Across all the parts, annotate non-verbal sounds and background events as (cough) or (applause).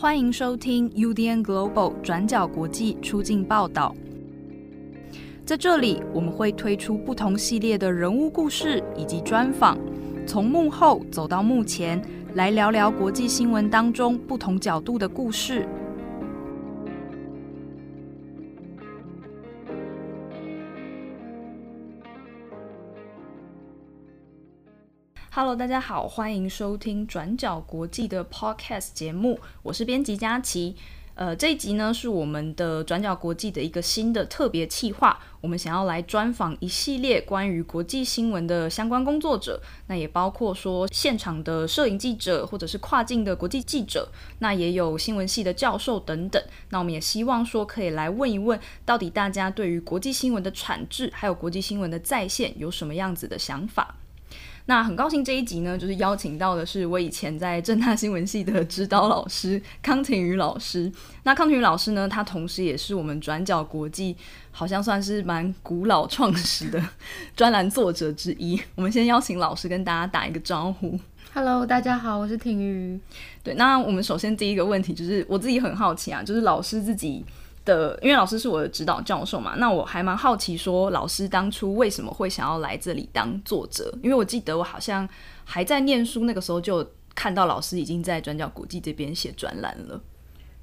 欢迎收听 UDN Global 转角国际出境报道。在这里，我们会推出不同系列的人物故事以及专访，从幕后走到幕前，来聊聊国际新闻当中不同角度的故事。Hello，大家好，欢迎收听转角国际的 Podcast 节目，我是编辑佳琪。呃，这一集呢是我们的转角国际的一个新的特别企划，我们想要来专访一系列关于国际新闻的相关工作者，那也包括说现场的摄影记者或者是跨境的国际记者，那也有新闻系的教授等等。那我们也希望说可以来问一问，到底大家对于国际新闻的产制还有国际新闻的在线有什么样子的想法？那很高兴这一集呢，就是邀请到的是我以前在正大新闻系的指导老师康廷宇老师。那康廷宇老师呢，他同时也是我们转角国际好像算是蛮古老创始的专栏作者之一。我们先邀请老师跟大家打一个招呼。Hello，大家好，我是廷宇。对，那我们首先第一个问题就是我自己很好奇啊，就是老师自己。的，因为老师是我的指导教授嘛，那我还蛮好奇，说老师当初为什么会想要来这里当作者？因为我记得我好像还在念书那个时候，就看到老师已经在转角国际这边写专栏了。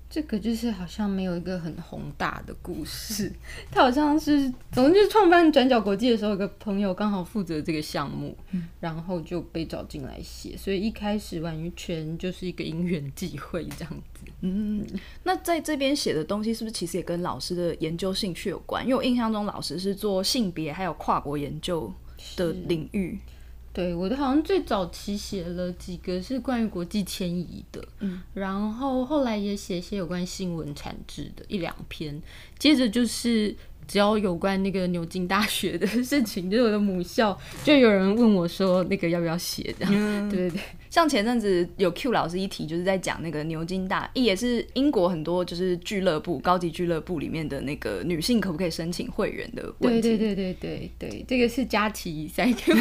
这个就是好像没有一个很宏大的故事，(laughs) 他好像是，总之就是创办转角国际的时候，有个朋友刚好负责这个项目，然后就被找进来写，所以一开始完全就是一个因缘际会这样子。嗯，那在这边写的东西是不是其实也跟老师的研究兴趣有关？因为我印象中老师是做性别还有跨国研究的领域。对，我的好像最早期写了几个是关于国际迁移的，嗯，然后后来也写一些有关新闻产制的一两篇，接着就是。只要有关那个牛津大学的事情，就是我的母校，就有人问我说那个要不要写这样。对对对，像前阵子有 Q 老师一提，就是在讲那个牛津大，也是英国很多就是俱乐部、高级俱乐部里面的那个女性可不可以申请会员的问题。对对对对对对，这个是佳琪赛 (laughs) 题。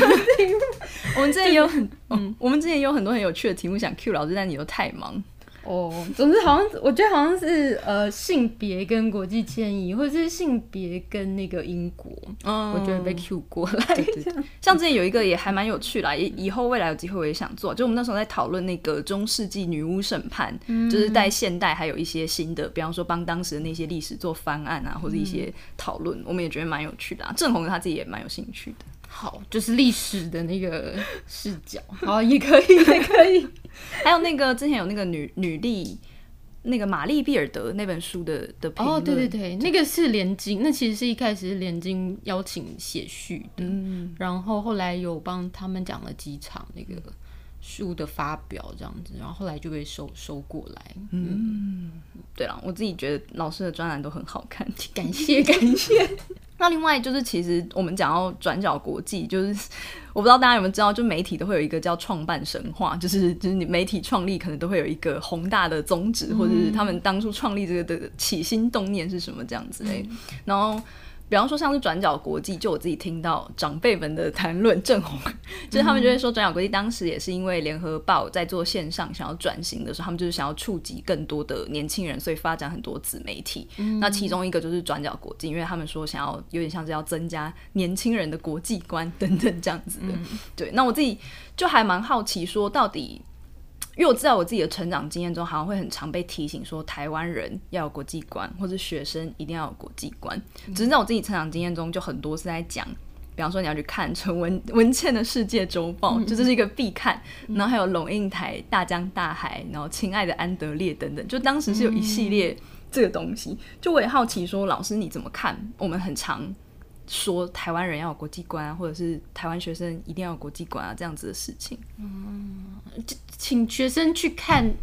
我们之前有很，嗯，我们之前有很多很有趣的题目想 Q 老师，但你又太忙。哦，总之好像我觉得好像是呃性别跟国际迁移，或者是性别跟那个英国，嗯我觉得被 Q 过来。像之前有一个也还蛮有趣啦，以以后未来有机会我也想做。就我们那时候在讨论那个中世纪女巫审判，就是在现代还有一些新的，比方说帮当时的那些历史做翻案啊，或者一些讨论，我们也觉得蛮有趣的。啊郑红他自己也蛮有兴趣的。好，就是历史的那个视角，(laughs) 好也可以，也可以。(laughs) 还有那个之前有那个女女力，那个玛丽毕尔德那本书的的评论，哦，对对对，那个是连经，那其实是一开始是连经邀请写序的，嗯，然后后来有帮他们讲了几场那个书的发表这样子，然后后来就被收收过来，嗯，对了，我自己觉得老师的专栏都很好看，(laughs) 感谢感谢。那另外就是，其实我们讲到转角国际，就是我不知道大家有没有知道，就媒体都会有一个叫创办神话，就是就是你媒体创立可能都会有一个宏大的宗旨，或者是他们当初创立这个的起心动念是什么这样子嘞，然后。比方说，像是转角国际，就我自己听到长辈们的谈论，正红就是他们就会说，转角国际当时也是因为联合报在做线上想要转型的时候，他们就是想要触及更多的年轻人，所以发展很多子媒体。那其中一个就是转角国际，因为他们说想要有点像是要增加年轻人的国际观等等这样子的。对，那我自己就还蛮好奇，说到底。因为我知道我自己的成长经验中，好像会很常被提醒说，台湾人要有国际观，或者学生一定要有国际观。只是在我自己成长经验中，就很多是在讲，比方说你要去看陈文文倩的世界周报，就这是一个必看。然后还有龙应台大江大海，然后亲爱的安德烈等等，就当时是有一系列这个东西。就我也好奇说，老师你怎么看？我们很常说台湾人要有国际观，或者是台湾学生一定要有国际观啊，这样子的事情。嗯，请学生去看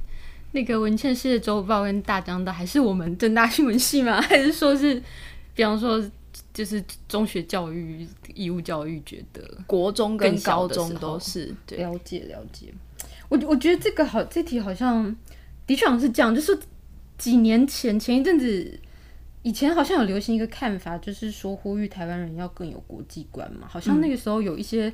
那个文倩世的周报跟大江的，还是我们正大新闻系吗？还是说是，比方说就是中学教育、义务教育，觉得国中跟高中都是了解了解。我我觉得这个好，这题好像的确好像是这样，就是几年前前一阵子。以前好像有流行一个看法，就是说呼吁台湾人要更有国际观嘛。好像那个时候有一些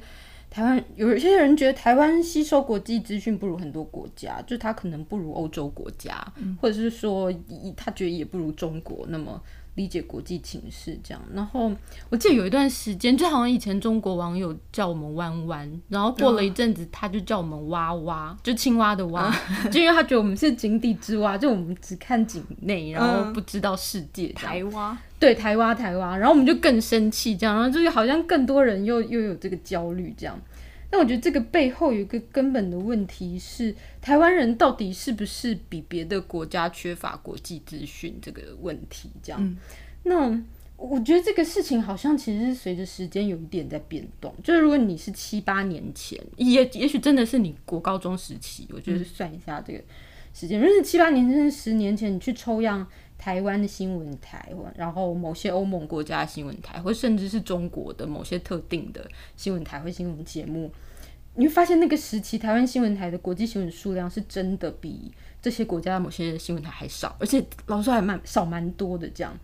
台湾有一些人觉得台湾吸收国际资讯不如很多国家，就他可能不如欧洲国家，或者是说他觉得也不如中国那么。理解国际情势这样，然后我记得有一段时间，就好像以前中国网友叫我们弯弯，然后过了一阵子，他就叫我们蛙蛙，就青蛙的蛙，(laughs) 就因为他觉得我们是井底之蛙，就我们只看井内，然后不知道世界。台蛙，对台湾台湾，然后我们就更生气，这样，然后就是好像更多人又又有这个焦虑这样。那我觉得这个背后有一个根本的问题是，台湾人到底是不是比别的国家缺乏国际资讯这个问题？这样，那我觉得这个事情好像其实是随着时间有一点在变动。就是如果你是七八年前，也也许真的是你国高中时期，我觉得算一下这个时间，如果是七八年甚至十年前，你去抽样台湾的新闻台，然后某些欧盟国家新闻台，或甚至是中国的某些特定的新闻台或新闻节目。你会发现那个时期，台湾新闻台的国际新闻数量是真的比这些国家的某些新闻台还少，而且老实说还蛮少蛮多的这样。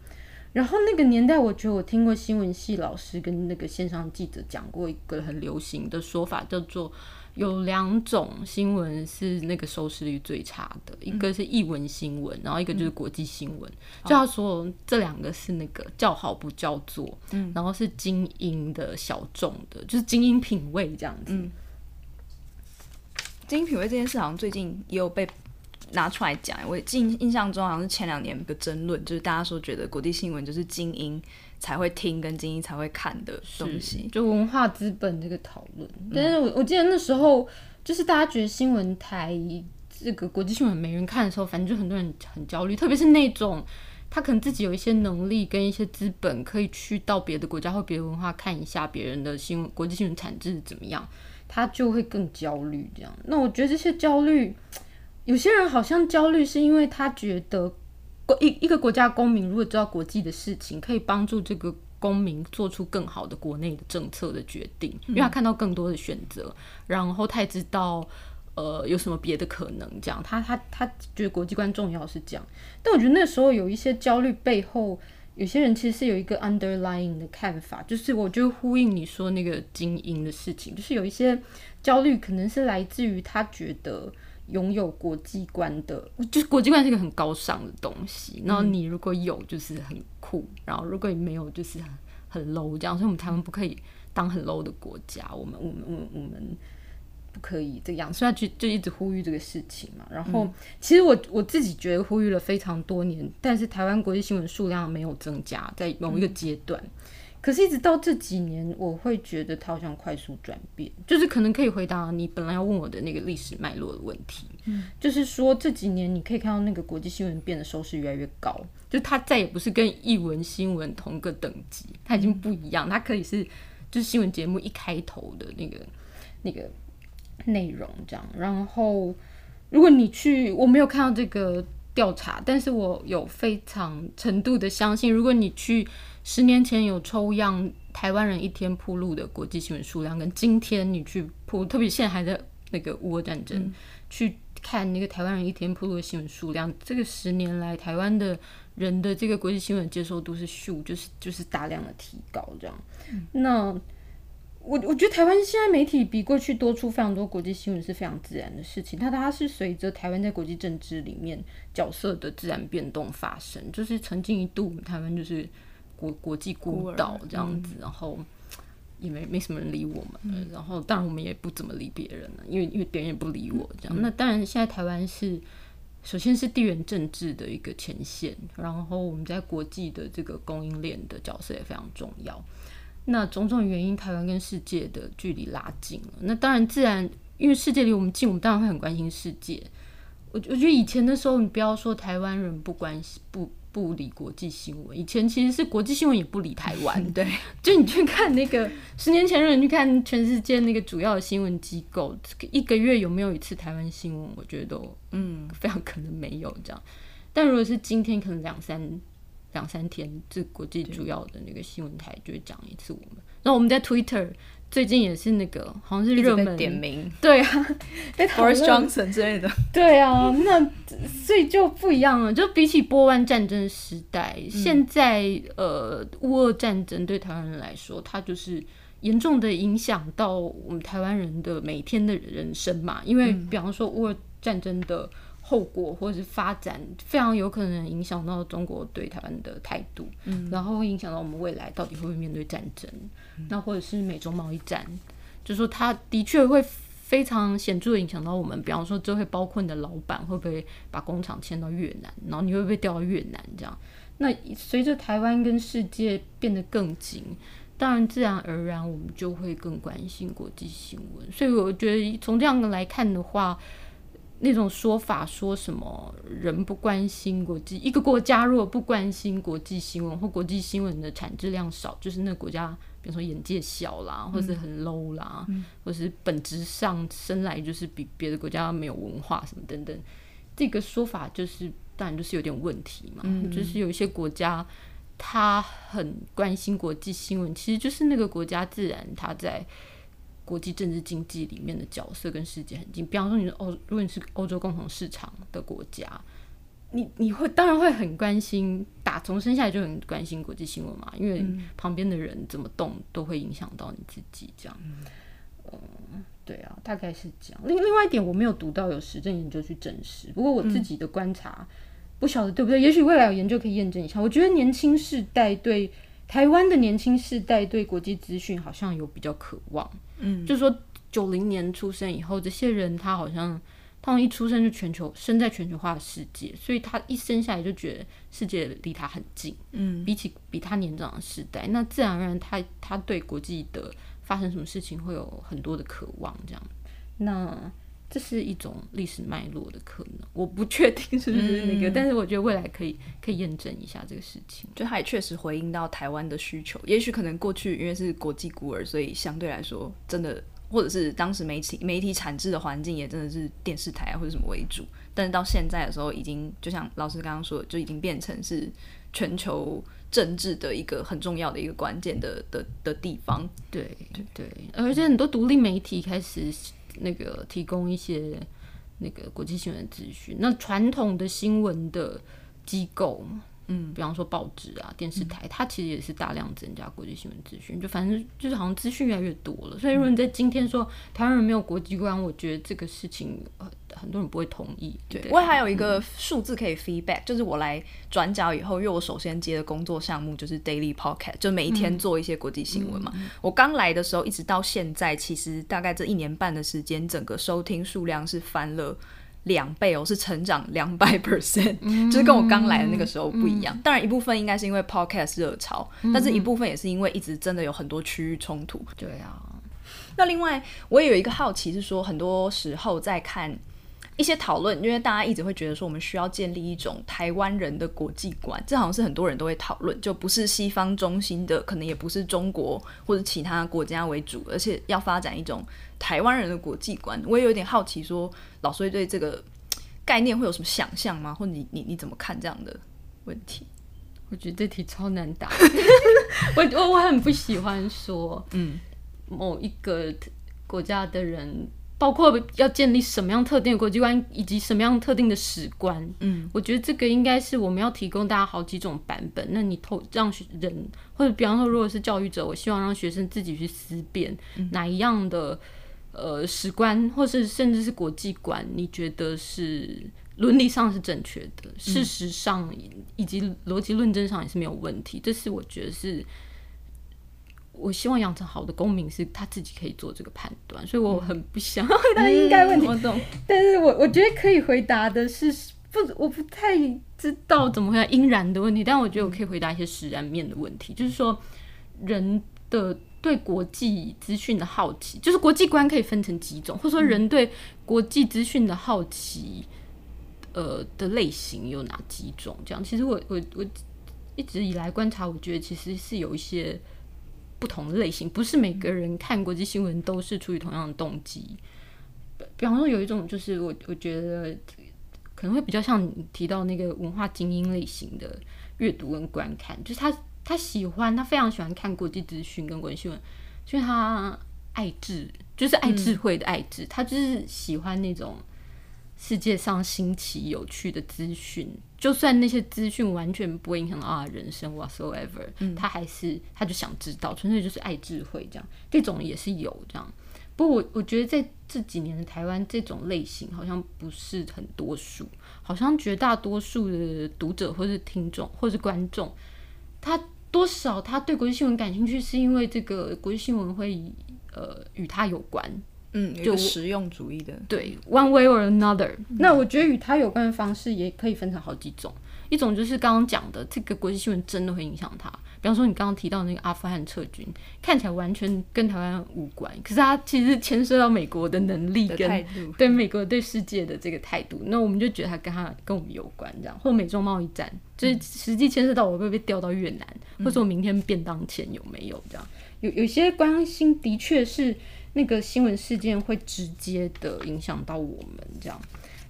然后那个年代，我觉得我听过新闻系老师跟那个线上记者讲过一个很流行的说法，叫做有两种新闻是那个收视率最差的，一个是译文新闻，然后一个就是国际新闻。就他说这两个是那个叫好不叫座，嗯，然后是精英的小众的，就是精英品味这样子。精英品味这件事好像最近也有被拿出来讲。我印印象中好像是前两年有个争论，就是大家说觉得国际新闻就是精英才会听跟精英才会看的东西，就文化资本这个讨论。但是我我记得那时候就是大家觉得新闻台这个国际新闻没人看的时候，反正就很多人很焦虑，特别是那种他可能自己有一些能力跟一些资本，可以去到别的国家或别的文化看一下别人的新闻国际新闻产制怎么样。他就会更焦虑，这样。那我觉得这些焦虑，有些人好像焦虑是因为他觉得国，一一个国家公民如果知道国际的事情，可以帮助这个公民做出更好的国内的政策的决定，因为他看到更多的选择，然后他也知道，呃，有什么别的可能，这样。他他他觉得国际观重要是这样，但我觉得那时候有一些焦虑背后。有些人其实是有一个 underlying 的看法，就是我就呼应你说那个精英的事情，就是有一些焦虑，可能是来自于他觉得拥有国际观的，就是国际观是一个很高尚的东西，然后你如果有就是很酷，然后如果你没有就是很很 low 这样，所以我们台湾不可以当很 low 的国家，我们我们我们我们。不可以这样，所以就就一直呼吁这个事情嘛。然后，其实我我自己觉得呼吁了非常多年，但是台湾国际新闻数量没有增加，在某一个阶段。可是，一直到这几年，我会觉得它好像快速转变，就是可能可以回答你本来要问我的那个历史脉络的问题。嗯，就是说这几年你可以看到那个国际新闻变得收视越来越高，就它再也不是跟译文新闻同个等级，它已经不一样，它可以是就是新闻节目一开头的那个那个。内容这样，然后如果你去，我没有看到这个调查，但是我有非常程度的相信，如果你去十年前有抽样台湾人一天铺路的国际新闻数量，跟今天你去铺，特别现在还在那个乌俄战争，去看那个台湾人一天铺路的新闻数量，这个十年来台湾的人的这个国际新闻接受度是咻，就是就是大量的提高这样，那。我我觉得台湾现在媒体比过去多出非常多国际新闻是非常自然的事情，它它是随着台湾在国际政治里面角色的自然变动发生。就是曾经一度台湾就是国国际孤岛这样子，然后也没没什么人理我们，然后当然我们也不怎么理别人了，因为因为别人也不理我这样。那当然现在台湾是首先是地缘政治的一个前线，然后我们在国际的这个供应链的角色也非常重要。那种种原因，台湾跟世界的距离拉近了。那当然，自然因为世界离我们近，我们当然会很关心世界。我我觉得以前的时候，你不要说台湾人不关心、不不理国际新闻，以前其实是国际新闻也不理台湾。(laughs) 对，(laughs) 就你去看那个十年前，人去看全世界那个主要的新闻机构，一个月有没有一次台湾新闻？我觉得都嗯非常可能没有这样。但如果是今天，可能两三。两三天，这国际主要的那个新闻台就会讲一次我们。然后我们在 Twitter 最近也是那个，好像是热门点名，对啊，(laughs) Boris Johnson 之类的，对啊，(laughs) 那所以就不一样了。就比起波湾战争时代，现在呃，乌俄战争对台湾人来说，它就是。严重的影响到我们台湾人的每天的人生嘛。因为比方说，乌尔战争的后果或者是发展，非常有可能影响到中国对台湾的态度，嗯，然后会影响到我们未来到底会不会面对战争，那或者是美中贸易战，就说它的确会非常显著的影响到我们。比方说，这会包括你的老板会不会把工厂迁到越南，然后你会不会调到越南这样？那随着台湾跟世界变得更紧，当然自然而然我们就会更关心国际新闻。所以我觉得从这样来看的话，那种说法说什么人不关心国际，一个国家如果不关心国际新闻或国际新闻的产质量少，就是那个国家，比如说眼界小啦，或是很 low 啦，或是本质上生来就是比别的国家没有文化什么等等，这个说法就是。当然就是有点问题嘛，就是有一些国家，他很关心国际新闻，其实就是那个国家自然他在国际政治经济里面的角色跟世界很近。比方说，你欧，如果你是欧洲共同市场的国家，你你会当然会很关心，打从生下来就很关心国际新闻嘛，因为旁边的人怎么动都会影响到你自己，这样。嗯，对啊，大概是这样。另另外一点，我没有读到有实证研究去证实，不过我自己的观察。不晓得对不对？也许未来有研究可以验证一下。我觉得年轻世代对台湾的年轻世代对国际资讯好像有比较渴望。嗯，就是说九零年出生以后，这些人他好像他们一出生就全球生在全球化的世界，所以他一生下来就觉得世界离他很近。嗯，比起比他年长的世代，那自然而然他他对国际的发生什么事情会有很多的渴望。这样，那。这是一种历史脉络的可能，我不确定是不是那个，但是我觉得未来可以可以验证一下这个事情。就它也确实回应到台湾的需求，也许可能过去因为是国际孤儿，所以相对来说真的，或者是当时媒体媒体产制的环境也真的是电视台啊或者什么为主，但是到现在的时候，已经就像老师刚刚说，就已经变成是全球政治的一个很重要的一个关键的的的地方。对对对，而且很多独立媒体开始。那个提供一些那个国际新闻资讯，那传统的新闻的机构。嗯，比方说报纸啊、电视台，它其实也是大量增加国际新闻资讯，就反正就是好像资讯越来越多了。所以如果你在今天说台湾人没有国际观，我觉得这个事情呃很多人不会同意。对，我还有一个数字可以 feedback，就是我来转角以后，因为我首先接的工作项目就是 daily podcast，就每一天做一些国际新闻嘛。我刚来的时候一直到现在，其实大概这一年半的时间，整个收听数量是翻了。两倍哦，是成长 (laughs) 两百 percent，就是跟我刚来的那个时候不一样。当然，一部分应该是因为 podcast 热潮，但是一部分也是因为一直真的有很多区域冲突。对啊，那另外我也有一个好奇是说，很多时候在看。一些讨论，因为大家一直会觉得说，我们需要建立一种台湾人的国际观，这好像是很多人都会讨论，就不是西方中心的，可能也不是中国或者其他国家为主，而且要发展一种台湾人的国际观。我也有点好奇，说老师对这个概念会有什么想象吗？或者你你你怎么看这样的问题？我觉得这题超难答，(laughs) 我我我很不喜欢说，嗯，某一个国家的人。包括要建立什么样特定的国际观，以及什么样特定的史观。嗯，我觉得这个应该是我们要提供大家好几种版本。那你透让人，或者比方说，如果是教育者，我希望让学生自己去思辨哪一样的呃史观，或是甚至是国际观，你觉得是伦理上是正确的，事实上以及逻辑论证上也是没有问题。这是我觉得是。我希望养成好的公民是他自己可以做这个判断，所以我很不想 (laughs) 回答应该问题。我懂，但是我我觉得可以回答的是不，我不太知道怎么回答应然的问题，但我觉得我可以回答一些实然面的问题，就是说人的对国际资讯的好奇，就是国际观可以分成几种，或者说人对国际资讯的好奇，呃的类型有哪几种？这样，其实我我我一直以来观察，我觉得其实是有一些。不同类型，不是每个人看国际新闻都是出于同样的动机。比方说，有一种就是我我觉得可能会比较像你提到那个文化精英类型的阅读跟观看，就是他他喜欢他非常喜欢看国际资讯跟国际新闻，因为他爱智，就是爱智慧的爱智，他就是喜欢那种世界上新奇有趣的资讯，就算那些资讯完全不会影响到他的人生 whatsoever，、他还是他就想知道，纯粹就是爱智慧这样，这种也是有这样。不过我我觉得在这几年的台湾，这种类型好像不是很多数，好像绝大多数的读者或是听众或是观众，他多少他对国际新闻感兴趣，是因为这个国际新闻会呃与他有关，嗯，就实用主义的，对，one way or another。那我觉得与他有关的方式也可以分成好几种，一种就是刚刚讲的，这个国际新闻真的会影响他。比方说你刚刚提到那个阿富汗撤军，看起来完全跟台湾无关，可是它其实牵涉到美国的能力跟的态度，对美国对世界的这个态度，那我们就觉得它跟它跟我们有关，这样或美中贸易战，就是实际牵涉到我会不会被调到越南，或者我明天便当钱有没有这样。有有些关心的确是那个新闻事件会直接的影响到我们这样，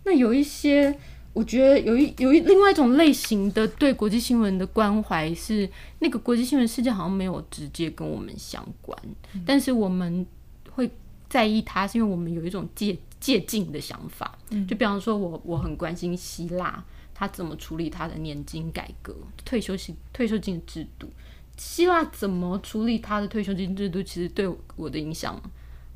那有一些。我觉得有一有一另外一种类型的对国际新闻的关怀是，那个国际新闻事件好像没有直接跟我们相关，但是我们会在意它，是因为我们有一种借借镜的想法。就比方说我我很关心希腊，他怎么处理他的年金改革、退休金退休金的制度。希腊怎么处理他的退休金制度，其实对我的影响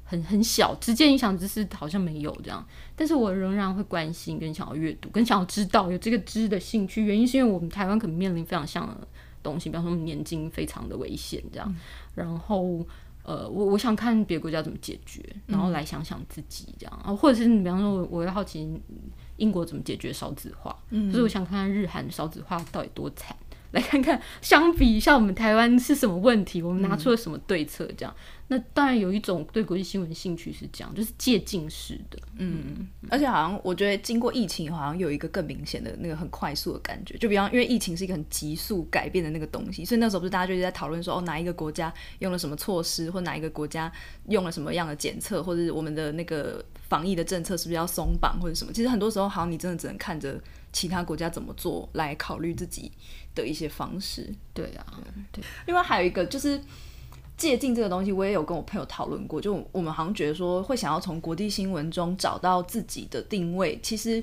很很小，直接影响只是好像没有这样。但是我仍然会关心，跟想要阅读，跟想要知道有这个知的兴趣。原因是因为我们台湾可能面临非常像的东西，比方说年金非常的危险这样。然后呃，我我想看别的国家怎么解决，然后来想想自己这样啊，或者是你比方说我我会好奇英国怎么解决少子化，所以我想看看日韩少子化到底多惨。(laughs) 来看看，相比一下我们台湾是什么问题，我们拿出了什么对策？这样，那当然有一种对国际新闻兴趣是这样，就是借镜式的。嗯，而且好像我觉得经过疫情，好像有一个更明显的那个很快速的感觉。就比方，因为疫情是一个很急速改变的那个东西，所以那时候不是大家就一直在讨论说，哦，哪一个国家用了什么措施，或哪一个国家用了什么样的检测，或者是我们的那个防疫的政策是不是要松绑，或者什么？其实很多时候，好像你真的只能看着其他国家怎么做来考虑自己的一些方式。对啊，对。另外还有一个就是借镜这个东西，我也有跟我朋友讨论过。就我们好像觉得说，会想要从国际新闻中找到自己的定位。其实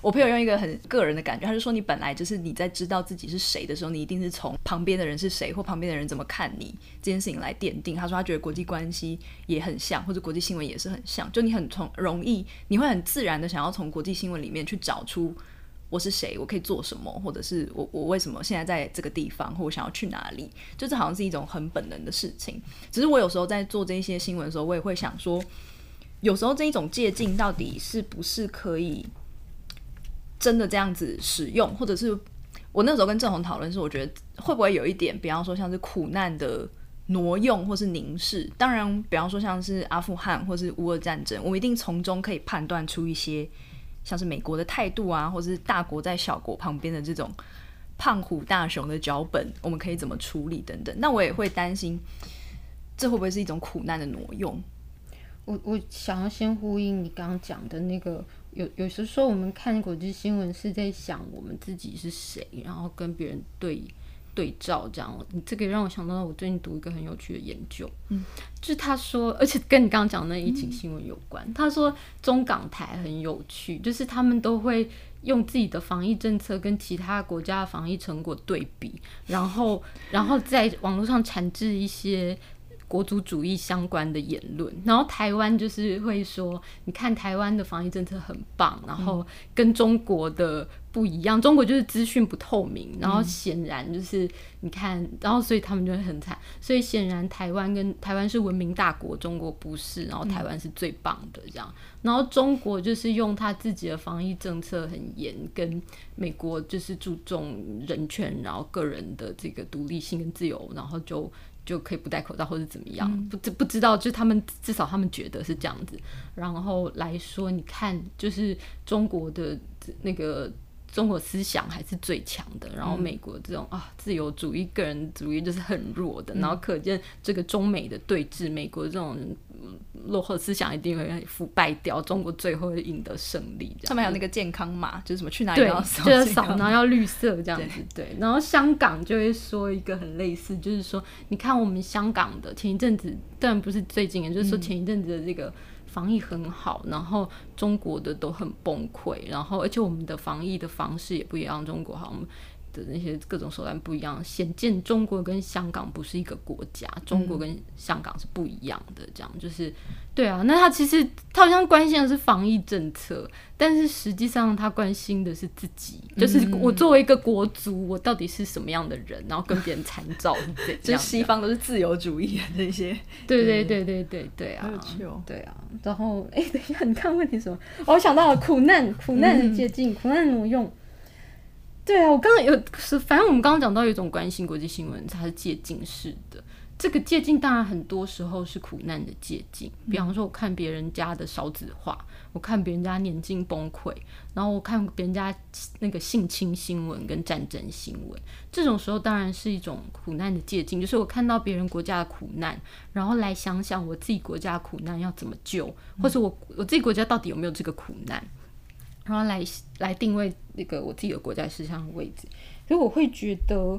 我朋友用一个很个人的感觉，他就说，你本来就是你在知道自己是谁的时候，你一定是从旁边的人是谁，或旁边的人怎么看你这件事情来奠定。他说他觉得国际关系也很像，或者国际新闻也是很像。就你很从容易，你会很自然的想要从国际新闻里面去找出。我是谁？我可以做什么？或者是我我为什么现在在这个地方，或我想要去哪里？就这好像是一种很本能的事情。只是我有时候在做这些新闻的时候，我也会想说，有时候这一种借镜到底是不是可以真的这样子使用？或者是我那时候跟郑红讨论是，我觉得会不会有一点，比方说像是苦难的挪用或是凝视？当然，比方说像是阿富汗或是乌俄战争，我们一定从中可以判断出一些。像是美国的态度啊，或者是大国在小国旁边的这种胖虎大熊的脚本，我们可以怎么处理等等。那我也会担心，这会不会是一种苦难的挪用？我我想要先呼应你刚刚讲的那个，有有时候我们看国际新闻是在想我们自己是谁，然后跟别人对。对照这样，你这个让我想到我最近读一个很有趣的研究，嗯，就是他说，而且跟你刚刚讲那疫情新闻有关。他说中港台很有趣，就是他们都会用自己的防疫政策跟其他国家的防疫成果对比，然后然后在网络上产制一些。国族主义相关的言论，然后台湾就是会说，你看台湾的防疫政策很棒，然后跟中国的不一样，中国就是资讯不透明，然后显然就是你看，然后所以他们就会很惨，所以显然台湾跟台湾是文明大国，中国不是，然后台湾是最棒的这样，然后中国就是用他自己的防疫政策很严，跟美国就是注重人权，然后个人的这个独立性跟自由，然后就。就可以不戴口罩或者怎么样，不知不知道，就他们至少他们觉得是这样子。然后来说，你看，就是中国的那个中国思想还是最强的，然后美国这种啊自由主义、个人主义就是很弱的。然后可见这个中美的对峙，美国这种落后思想一定会腐败掉，中国最后会赢得胜利。上面还有那个健康码，就是什么去哪里要扫，就是扫，然后要绿色这样子。对，然后香港就会说一个很类似，就是说，你看我们香港的前一阵子，当然不是最近，就是说前一阵子的这个。防疫很好，然后中国的都很崩溃，然后而且我们的防疫的方式也不一样，中国好像。的那些各种手段不一样，显见中国跟香港不是一个国家，中国跟香港是不一样的。这样就是，对啊，那他其实他好像关心的是防疫政策，但是实际上他关心的是自己，就是我作为一个国族，我到底是什么样的人，然后跟别人参照，(laughs) 就西方都是自由主义的这些，(laughs) 对对对对对对啊，哦，对啊，然后哎，等一下，你看问题什么？我想到了苦难，苦难的接近，苦难挪用。对啊，我刚刚有是，反正我们刚刚讲到有一种关心国际新闻，它是借镜式的。这个借镜当然很多时候是苦难的借镜，比方说我看别人家的少子化，我看别人家年金崩溃，然后我看别人家那个性侵新闻跟战争新闻，这种时候当然是一种苦难的借镜，就是我看到别人国家的苦难，然后来想想我自己国家的苦难要怎么救，或者我我自己国家到底有没有这个苦难。然后来来定位那个我自己的国家事项的位置，所以我会觉得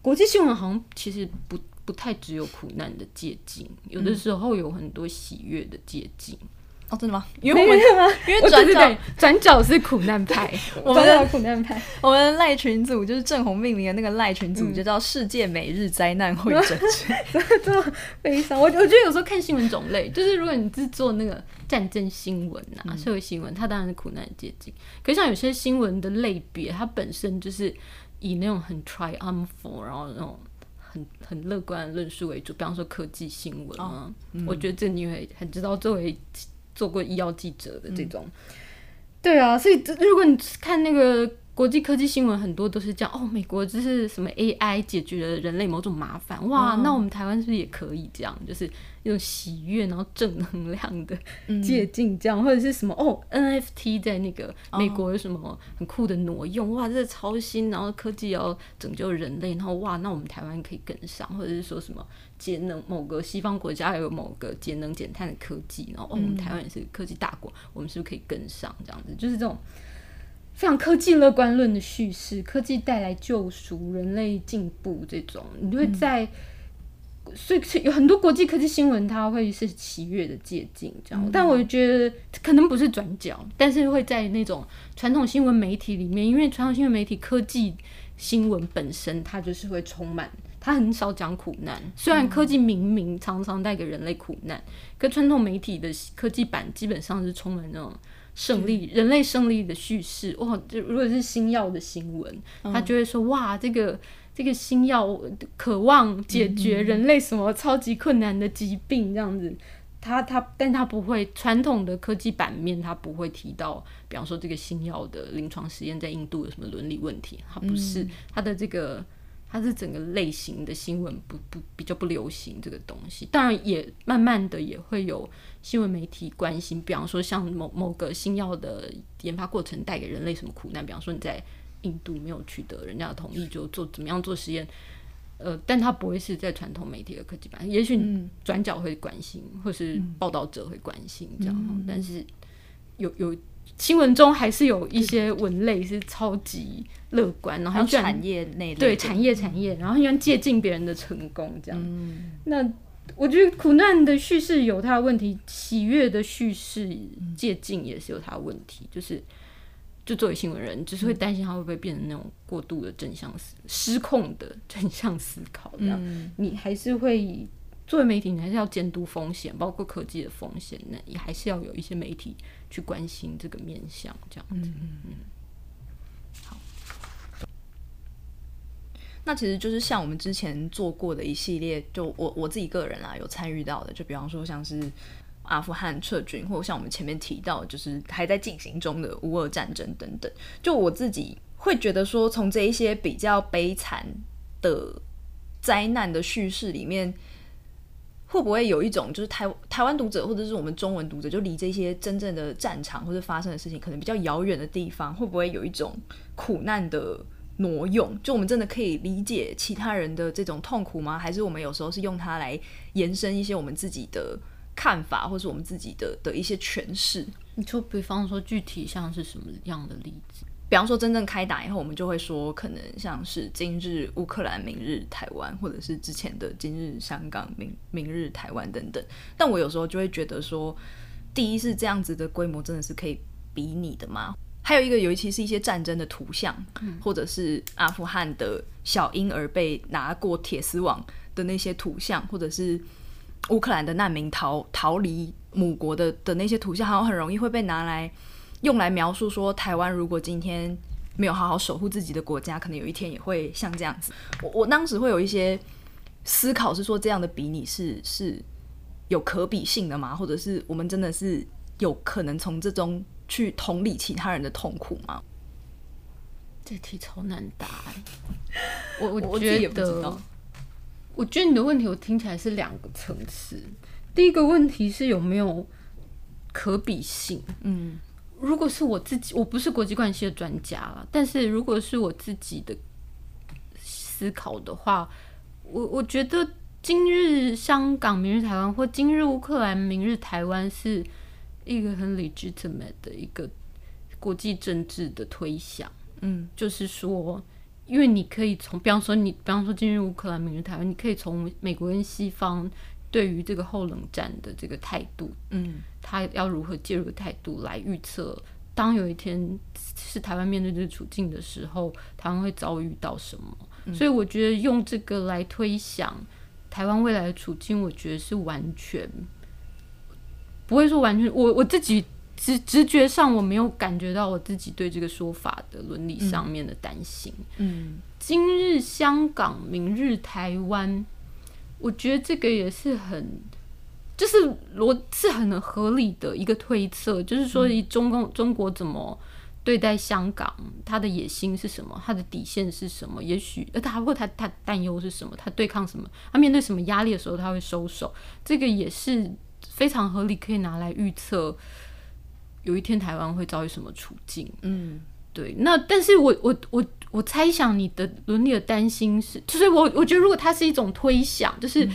国际新闻好像其实不不太只有苦难的借镜，有的时候有很多喜悦的借镜。哦，真的吗？因为我们因为转角转角是苦难派，我们的苦难派，(laughs) 我们赖群组就是正红命名的那个赖群组，就叫世界每日灾难会诊 (laughs) (laughs) 这么悲伤。我我觉得有时候看新闻种类，就是如果你是做那个战争新闻啊、社会新闻，它当然是苦难接近。可是像有些新闻的类别，它本身就是以那种很 triumphant，然后那种很很乐观的论述为主，比方说科技新闻啊，我觉得这你会很知道作为。做过医药记者的这种，对啊，所以如果你看那个国际科技新闻，很多都是这样哦，美国就是什么 AI 解决了人类某种麻烦，哇，那我们台湾是不是也可以这样？就是。一种喜悦，然后正能量的借镜，这样或者是什么哦？NFT 在那个美国有什么很酷的挪用？哇，这是超新！然后科技要拯救人类，然后哇，那我们台湾可以跟上，或者是说什么节能？某个西方国家有某个节能减碳的科技，然后哦，我们台湾也是科技大国，我们是不是可以跟上？这样子就是这种非常科技乐观论的叙事，科技带来救赎，人类进步这种，你会在。所以有很多国际科技新闻，它会是喜悦的借镜，这样。但我觉得可能不是转角，但是会在那种传统新闻媒体里面，因为传统新闻媒体科技新闻本身，它就是会充满，它很少讲苦难。虽然科技明明常常带给人类苦难，可传统媒体的科技版基本上是充满那种胜利、人类胜利的叙事。哇，就如果是星耀的新闻，他就会说哇，这个。这个新药渴望解决人类什么超级困难的疾病，这样子，他他，但他不会传统的科技版面，他不会提到，比方说这个新药的临床实验在印度有什么伦理问题，他不是他的这个，他是整个类型的新闻不不比较不流行这个东西，当然也慢慢的也会有新闻媒体关心，比方说像某某个新药的研发过程带给人类什么苦难，比方说你在。印度没有取得人家的同意就做怎么样做实验，呃，但他不会是在传统媒体的科技版，也许转角会关心，或是报道者会关心这样，但是有有新闻中还是有一些文类是超级乐观，然后产业内对产业产业，然后喜欢借鉴别人的成功这样。那我觉得苦难的叙事有它的问题，喜悦的叙事借镜也是有它的问题，就是。就作为新闻人，就是会担心他会不会变成那种过度的正向思失控的正向思考。这样，你还是会作为媒体，你还是要监督风险，包括科技的风险。那也还是要有一些媒体去关心这个面向，这样子。嗯嗯。好。那其实就是像我们之前做过的一系列，就我我自己个人啦，有参与到的，就比方说像是。阿富汗撤军，或像我们前面提到，就是还在进行中的乌俄战争等等。就我自己会觉得说，从这一些比较悲惨的灾难的叙事里面，会不会有一种就是台台湾读者或者是我们中文读者，就离这些真正的战场或者发生的事情可能比较遥远的地方，会不会有一种苦难的挪用？就我们真的可以理解其他人的这种痛苦吗？还是我们有时候是用它来延伸一些我们自己的？看法，或是我们自己的的一些诠释。你就比方说，具体像是什么样的例子？比方说，真正开打以后，我们就会说，可能像是今日乌克兰，明日台湾，或者是之前的今日香港，明明日台湾等等。但我有时候就会觉得说，第一是这样子的规模真的是可以比拟的吗？还有一个，尤其是一些战争的图像，或者是阿富汗的小婴儿被拿过铁丝网的那些图像，或者是乌克兰的难民逃逃离母国的的那些图像，好像很容易会被拿来用来描述说，台湾如果今天没有好好守护自己的国家，可能有一天也会像这样子。我我当时会有一些思考，是说这样的比拟是是有可比性的吗？或者是我们真的是有可能从这中去同理其他人的痛苦吗？这题超难答、欸，我我我自己也觉不知道得，我觉得你的问题我听起来是两个层次。第一个问题是有没有可比性？嗯如果是我自己，我不是国际关系的专家了，但是如果是我自己的思考的话，我我觉得今日香港、明日台湾，或今日乌克兰、明日台湾，是一个很 legitimate 的一个国际政治的推想。嗯就是说，因为你可以从，比方说你，比方说进入乌克兰、明日台湾，你可以从美国跟西方对于这个后冷战的这个态度，嗯他要如何介入的态度来预测，当有一天是台湾面对这个处境的时候，台湾会遭遇到什么。所以我觉得用这个来推想台湾未来的处境，我觉得是完全不会说完全，我我自己直直觉上我没有感觉到我自己对这个说法的伦理上面的担心。嗯。今日香港，明日台湾，我觉得这个也是很，就是逻是很合理的一个推测，就是说以中共中国怎么对待香港，他的野心是什么，他的底线是什么，也许呃他或他他担忧是什么，他对抗什么，他面对什么压力的时候他会收手，这个也是非常合理，可以拿来预测有一天台湾会遭遇什么处境。嗯对，那但是我我我我猜想你的伦理的担心是，就是我我觉得如果它是一种推想，就是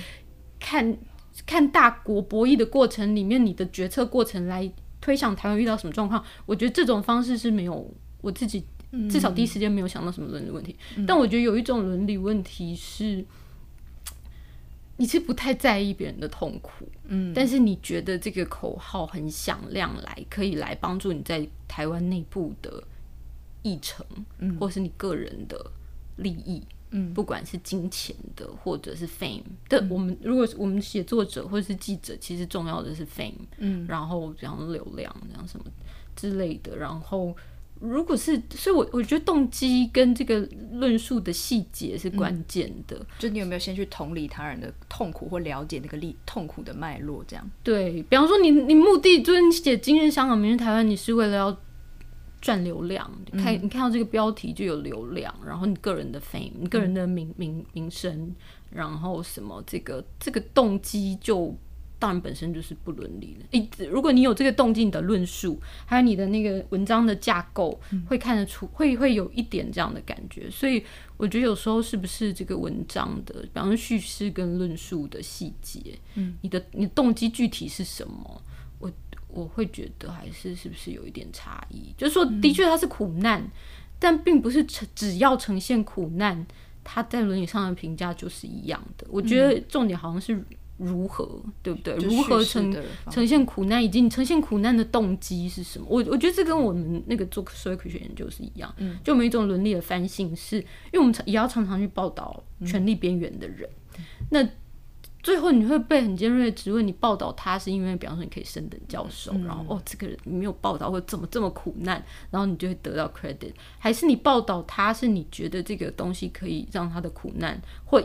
看、看大国博弈的过程里面，你的决策过程来推想台湾遇到什么状况，我觉得这种方式是没有我自己至少第一时间没有想到什么伦理问题。但我觉得有一种伦理问题是，你是不太在意别人的痛苦，嗯。但是你觉得这个口号很响亮来，可以来帮助你在台湾内部的议程，嗯。或是你个人的利益，嗯。不管是金钱的或者是 fame 的，我们如果我们写作者或者是记者，其实重要的是 fame，嗯。然后比方说流量这样什么之类的，然后。如果是，所以我我觉得动机跟这个论述的细节是关键的。就你有没有先去同理他人的痛苦，或了解那个力痛苦的脉络？这样，对比方说你，你目的就是你写今日香港，明日台湾，你是为了要赚流量，你看、你看到这个标题就有流量，然后你个人的 fame，你个人的名名名声，然后什么这个这个动机就当然本身就是不伦理的。诶，如果你有这个动机，你的论述还有你的那个文章的架构，会看得出，会会有一点这样的感觉。所以我觉得有时候是不是这个文章的，比方说叙事跟论述的细节，嗯，你的你的动机具体是什么？我我会觉得还是是不是有一点差异？就是说，的确它是苦难，但并不是呈只要呈现苦难，它在伦理上的评价就是一样的。我觉得重点好像是如何，对不对？如何呈呈现苦难，以及你呈现苦难的动机是什么？我我觉得这跟我们那个做社会科学研究是一样，嗯。就我们一种伦理的反省是，因为我们常也要常常去报道权力边缘的人，那最后你会被很尖锐的质问，你报道他是因为，比方说你可以升等教授，然后哦这个人你没有报道或怎么这么苦难，然后你就会得到 credit，还是你报道他是你觉得这个东西可以让他的苦难或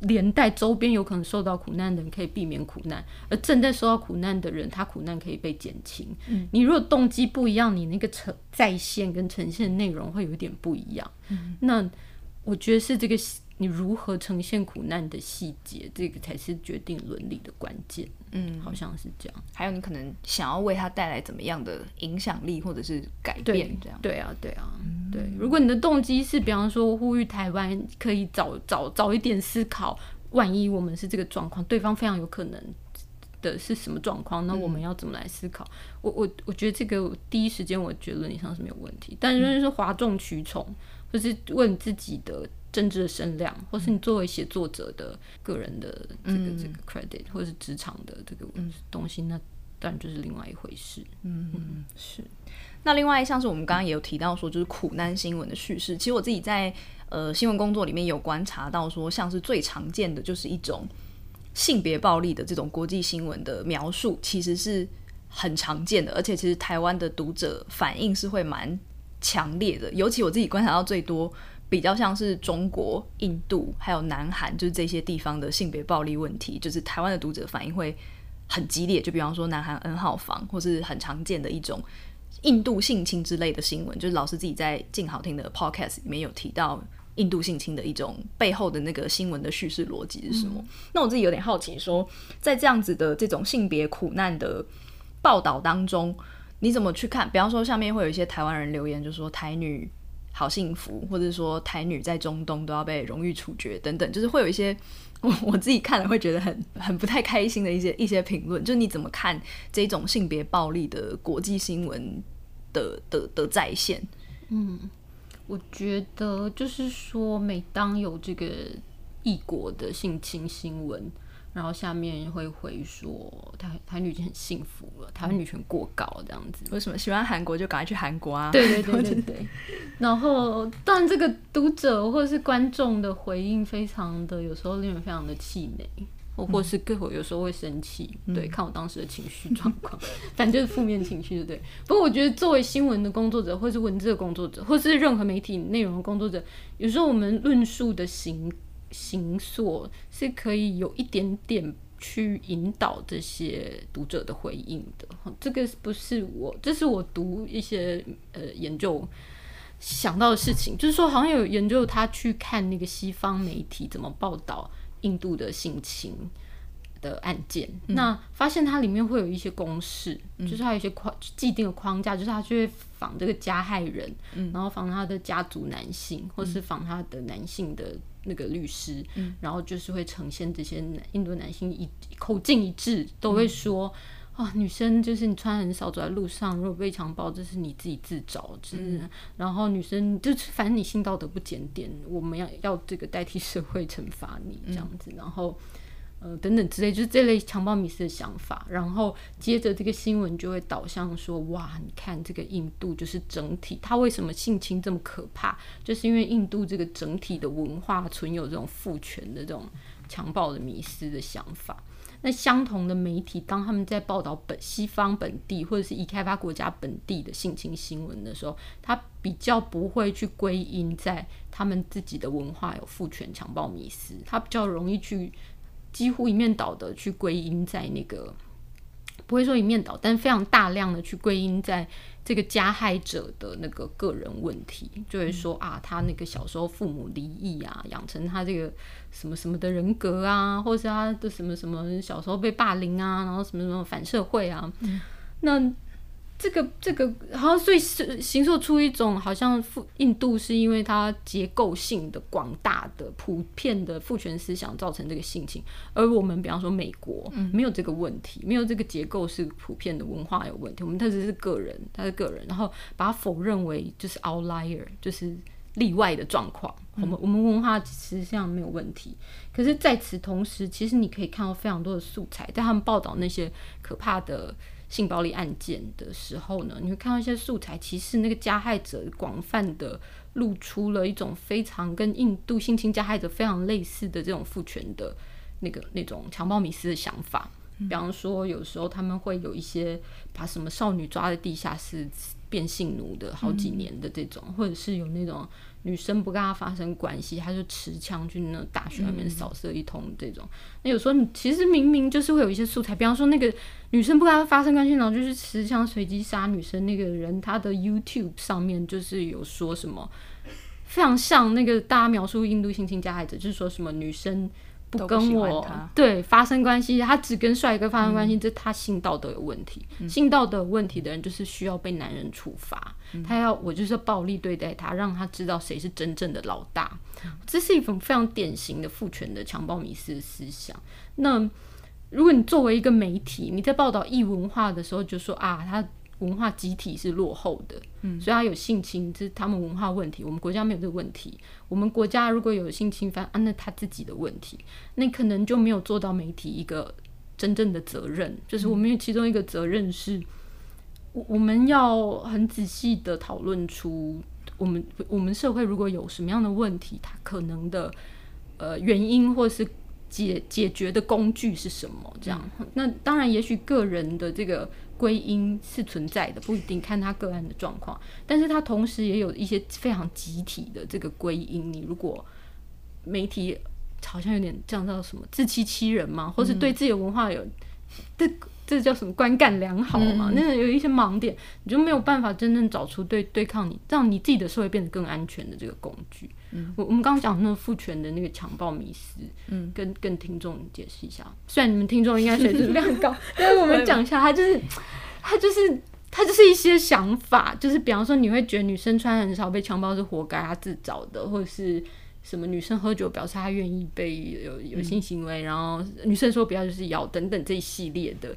连带周边有可能受到苦难的人可以避免苦难，而正在受到苦难的人，他苦难可以被减轻。嗯，你如果动机不一样，你那个呈在线跟呈现的内容会有点不一样。嗯，那我觉得是这个细你如何呈现苦难的细节，这个才是决定伦理的关键。嗯，好像是这样。还有你可能想要为他带来怎么样的影响力，或者是改变，这样，对啊，对啊，对。如果你的动机是，比方说呼吁台湾可以早早早一点思考，万一我们是这个状况，对方非常有可能的是什么状况，那我们要怎么来思考？我我我觉得这个第一时间我觉得伦理上是没有问题，但是如果是哗众取宠，或是问自己的政治的声量，或是你作为写作者的个人的这个、这个 credit，或者是职场的这个东西，那当然就是另外一回事。嗯，是。那另外像是我们刚刚也有提到说，就是苦难新闻的叙事，其实我自己在呃新闻工作里面有观察到说，像是最常见的就是一种性别暴力的这种国际新闻的描述，其实是很常见的，而且其实台湾的读者反应是会蛮强烈的，尤其我自己观察到最多，比较像是中国、印度还有南韩，就是这些地方的性别暴力问题，就是台湾的读者反应会很激烈，就比方说南韩 N 号房，或是很常见的一种。印度性侵之类的新闻，就是老师自己在静好听的 podcast 里面有提到印度性侵的一种背后的那个新闻的叙事逻辑是什么？那我自己有点好奇，说在这样子的这种性别苦难的报道当中，你怎么去看？比方说，下面会有一些台湾人留言，就说台女好幸福，或者说台女在中东都要被荣誉处决等等，就是会有一些。(laughs) 我我自己看了会觉得很很不太开心的一些一些评论，就是你怎么看这种性别暴力的国际新闻的的的在线？嗯，我觉得就是说，每当有这个异国的性侵新闻。然后下面会回说台台女已经很幸福了，台湾女权过高这样子。为什么喜欢韩国就赶快去韩国啊？对对对对 (laughs) 对。然后，但这个读者或者是观众的回应非常的，有时候令人非常的气馁，或或是各会有时候会生气。对，看我当时的情绪状况，(laughs) 反正就是负面情绪，对。不过我觉得作为新闻的工作者，或是文字的工作者，或是任何媒体内容的工作者，有时候我们论述的形。形所是可以有一点点去引导这些读者的回应的，这个不是我，这是我读一些呃研究想到的事情，就是说好像有研究他去看那个西方媒体怎么报道印度的性侵的案件，那发现它里面会有一些公式，就是它有一些框既定的框架，就是他就会仿这个加害人，然后仿他的家族男性，或是仿他的男性的。那个律师，然后就是会呈现这些印度男性一口径一致，都会说啊，女生就是你穿很少走在路上，如果被强暴，这是你自己自找，是。然后女生就是反正你性道德不检点，我们要要这个代替社会惩罚你这样子，然后。呃，等等之类，就是这类强暴迷思的想法，然后接着这个新闻就会导向说，哇，你看这个印度就是整体，它为什么性侵这么可怕？就是因为印度这个整体的文化存有这种父权的这种强暴的迷思的想法。那相同的媒体，当他们在报道本西方本地或者是已开发国家本地的性侵新闻的时候，他比较不会去归因在他们自己的文化有父权强暴迷思，他比较容易去。几乎一面倒的去归因在那个，不会说一面倒，但非常大量的去归因在这个加害者的那个个人问题，就会说啊，他那个小时候父母离异啊，养成他这个什么什么的人格啊，或是他的什么什么小时候被霸凌啊，然后什么什么反社会啊，那。这个这个好像所以是形塑出一种好像父印度是因为它结构性的广大的普遍的父权思想造成这个性情，而我们比方说美国没有这个问题，没有这个结构是普遍的文化有问题，我们他只是个人，他是个人，然后把它否认为就是 outlier，就是例外的状况。我们我们文化实际上没有问题，可是在此同时，其实你可以看到非常多的素材，在他们报道那些可怕的。性暴力案件的时候呢，你会看到一些素材，其实那个加害者广泛的露出了一种非常跟印度性侵加害者非常类似的这种父权的那个那种强暴迷思的想法。比方说，有时候他们会有一些把什么少女抓在地下室变性奴的好几年的这种，或者是有那种。女生不跟他发生关系，他就持枪去那大学外面扫射一通，这种。那有时候你其实明明就是会有一些素材，比方说那个女生不跟他发生关系，然后就是持枪随机杀女生那个人，他的 YouTube 上面就是有说什么，非常像那个大家描述印度性侵加害者，就是说什么女生。不跟我对发生关系，他只跟帅哥发生关系，这他性道德有问题。性道德有问题的人，就是需要被男人处罚。他要我就是暴力对待他，让他知道谁是真正的老大。这是一种非常典型的父权的强暴迷思的思想。那如果你作为一个媒体，你在报道异文化的时候，就说啊，他。文化集体是落后的，嗯，所以他有性侵，这是他们文化问题。我们国家没有这个问题。我们国家如果有性侵犯，啊，那他自己的问题，那可能就没有做到媒体一个真正的责任，就是我们其中一个责任是，我我们要很仔细的讨论出我们我们社会如果有什么样的问题，它可能的呃原因或是解解决的工具是什么？这样，那当然也许个人的这个归因是存在的，不一定看他个案的状况，但是他同时也有一些非常集体的这个归因。你如果媒体好像有点降到什么自欺欺人嘛，或是对自己的文化有这这叫什么观感良好嘛？那有一些盲点，你就没有办法真正找出对对抗你让你自己的社会变得更安全的这个工具。嗯，我我们刚刚讲那个父权的那个强暴迷思，嗯，跟跟听众解释一下。虽然你们听众应该水准量高，(laughs) 但是我们讲一下，他就是他就是他就是一些想法，就是比方说你会觉得女生穿很少被强暴是活该，她自找的，或者是。什么女生喝酒表示她愿意被有有性行为，然后女生说不要就是要等等这一系列的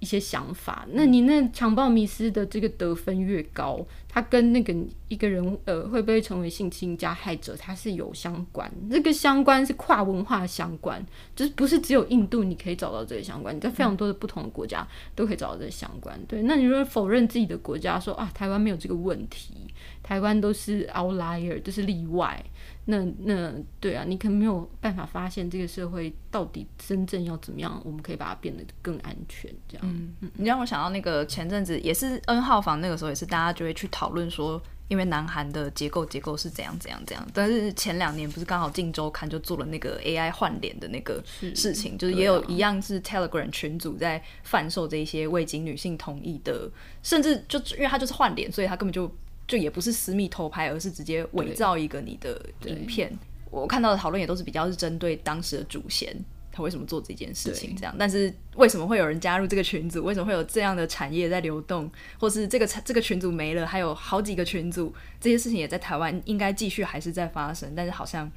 一些想法。那你那强暴迷思的这个得分越高，它跟那个一个人呃会不会成为性侵加害者，它是有相关。这个相关是跨文化相关，就是不是只有印度你可以找到这个相关，你在非常多的不同的国家都可以找到这个相关。对，那你如果否认自己的国家，说啊台湾没有这个问题，台湾都是 outlier，就是例外。那那对啊，你可能没有办法发现这个社会到底真正要怎么样，我们可以把它变得更安全。这样，嗯，你让我想到那个前阵子也是 N 号房，那个时候也是大家就会去讨论说，因为南韩的结构结构是怎样怎样怎样。但是前两年不是刚好《镜周刊》就做了那个 AI 换脸的那个事情，就是也有一样是 Telegram 群组在贩售这些未经女性同意的，甚至就因为它就是换脸，所以它根本就。就也不是私密偷拍，而是直接伪造一个你的影片。我看到的讨论也都是比较是针对当时的主嫌，他为什么做这件事情这样。但是为什么会有人加入这个群组？为什么会有这样的产业在流动？或是这个这个群组没了，还有好几个群组，这些事情也在台湾应该继续还是在发生，但是好像。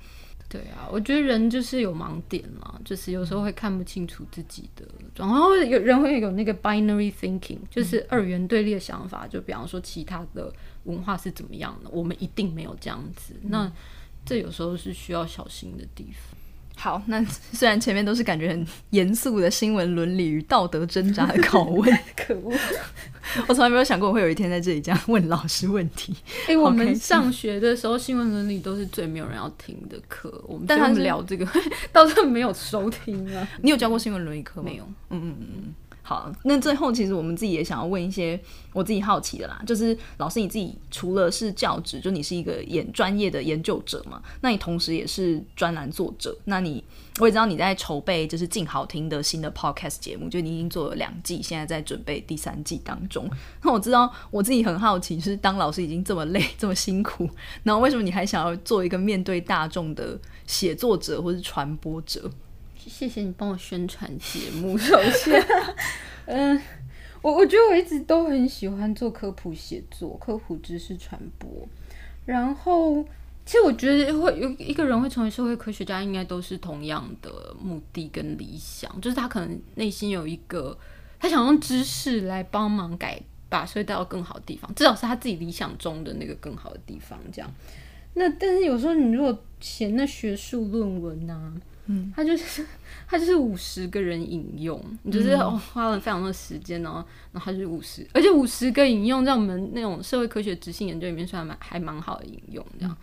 对啊，我觉得人就是有盲点嘛，就是有时候会看不清楚自己的，然后有人会有那个 binary thinking，就是二元对立的想法，就比方说其他的文化是怎么样的，我们一定没有这样子，那这有时候是需要小心的地方。好，那 (laughs) 虽然前面都是感觉很严肃的新闻伦理与道德挣扎的拷问，(laughs) 可恶！(laughs) 我从来没有想过我会有一天在这里这样问老师问题。哎，我们上学的时候新闻伦理都是最没有人要听的课，我们但他们聊这个倒是没有收听啊。你有教过新闻伦理课吗？没有。嗯嗯嗯。好，那最后其实我们自己也想要问一些我自己好奇的啦，就是老师你自己除了是教职，就你是一个研专业的研究者嘛，那你同时也是专栏作者，那你我也知道你在筹备就是静好听的新的 podcast 节目，就你已经做了两季，现在在准备第三季当中。那我知道我自己很好奇，就是当老师已经这么累这么辛苦，然后为什么你还想要做一个面对大众的写作者或是传播者？谢谢你帮我宣传节目。(laughs) 首先，(laughs) 嗯，我我觉得我一直都很喜欢做科普写作、科普知识传播。然后，其实我觉得会有一个人会成为社会科学家，应该都是同样的目的跟理想，就是他可能内心有一个，他想用知识来帮忙改把社会带到更好的地方，至少是他自己理想中的那个更好的地方。这样。那但是有时候你如果写那学术论文啊。嗯，他就是 (laughs) 他就是五十个人引用，你就是花了非常多时间然后，然后他就是五十，而且五十个引用在我们那种社会科学执行研究里面算蛮还蛮好的引用，这样。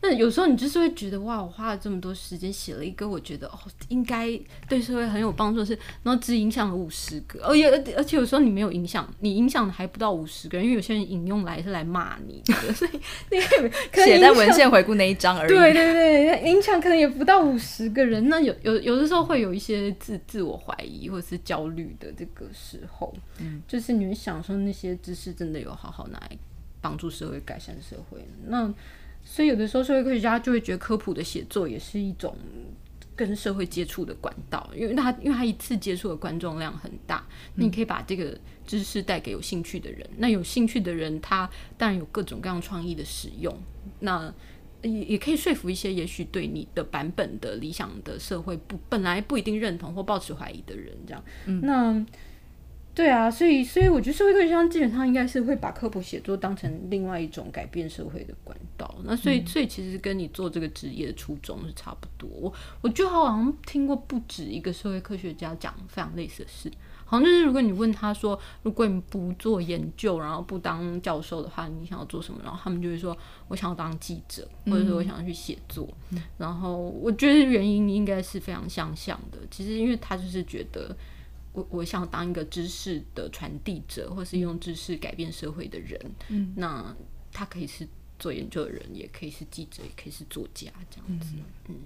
那有时候你就是会觉得哇，我花了这么多时间写了一个我觉得哦应该对社会很有帮助的事，然后只影响了五十个，而且而且有时候你没有影响，你影响的还不到五十个人，因为有些人引用来是来骂你的，(laughs) 所以那个写在文献回顾那一章而已。对对对，影响可能也不到五十个人。那有有有的时候会有一些自自我怀疑或者是焦虑的这个时候，嗯，就是你会想说那些知识真的有好好拿来帮助社会改善社会那。所以有的时候社会科学家就会觉得科普的写作也是一种跟社会接触的管道，因为他因为他一次接触的观众量很大，你可以把这个知识带给有兴趣的人。那有兴趣的人，他当然有各种各样创意的使用，那也也可以说服一些也许对你的版本的理想的社会不本来不一定认同或抱持怀疑的人，这样。那对啊，所以所以我觉得社会科学家基本上应该是会把科普写作当成另外一种改变社会的管道。那所以所以其实跟你做这个职业的初衷是差不多。我我觉得好像听过不止一个社会科学家讲非常类似的事。好像就是如果你问他说，如果你不做研究，然后不当教授的话，你想要做什么？然后他们就会说，我想要当记者，或者说我想要去写作。然后我觉得原因应该是非常相像的。其实因为他就是觉得，我我想当一个知识的传递者，或是用知识改变社会的人。嗯，那他可以是做研究的人，也可以是记者，也可以是作家这样子。嗯，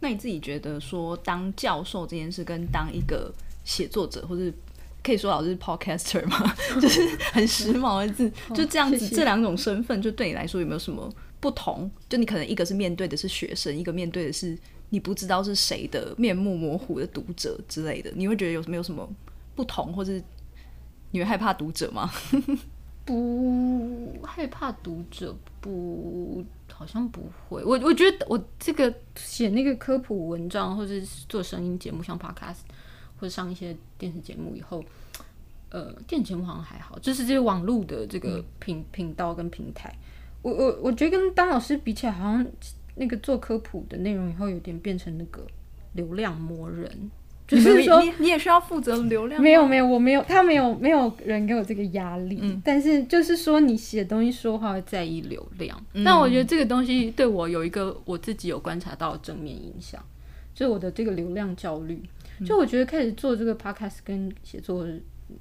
那你自己觉得说当教授这件事跟当一个写作者，或是可以说老师 podcaster 吗？(laughs) 就是很时髦的字，(laughs) 就这样子。这两种身份，就对你来说有没有什么不同？就你可能一个是面对的是学生，一个面对的是你不知道是谁的面目模糊的读者之类的。你会觉得有没有什么不同，或者你会害怕读者吗？(laughs) 不害怕读者，不，好像不会。我我觉得我这个写那个科普文章，或者做声音节目，像 podcast。或者上一些电视节目以后，呃，电视节目好像还好，就是这些网络的这个频频道跟平台，我我我觉得跟当老师比起来，好像那个做科普的内容以后有点变成那个流量魔人，就是说你也是要负责流量？没有没有，我没有，他没有没有人给我这个压力，但是就是说你写东西说话会在意流量，但我觉得这个东西对我有一个我自己有观察到正面影响，就是我的这个流量焦虑。就我觉得开始做这个 podcast 跟写作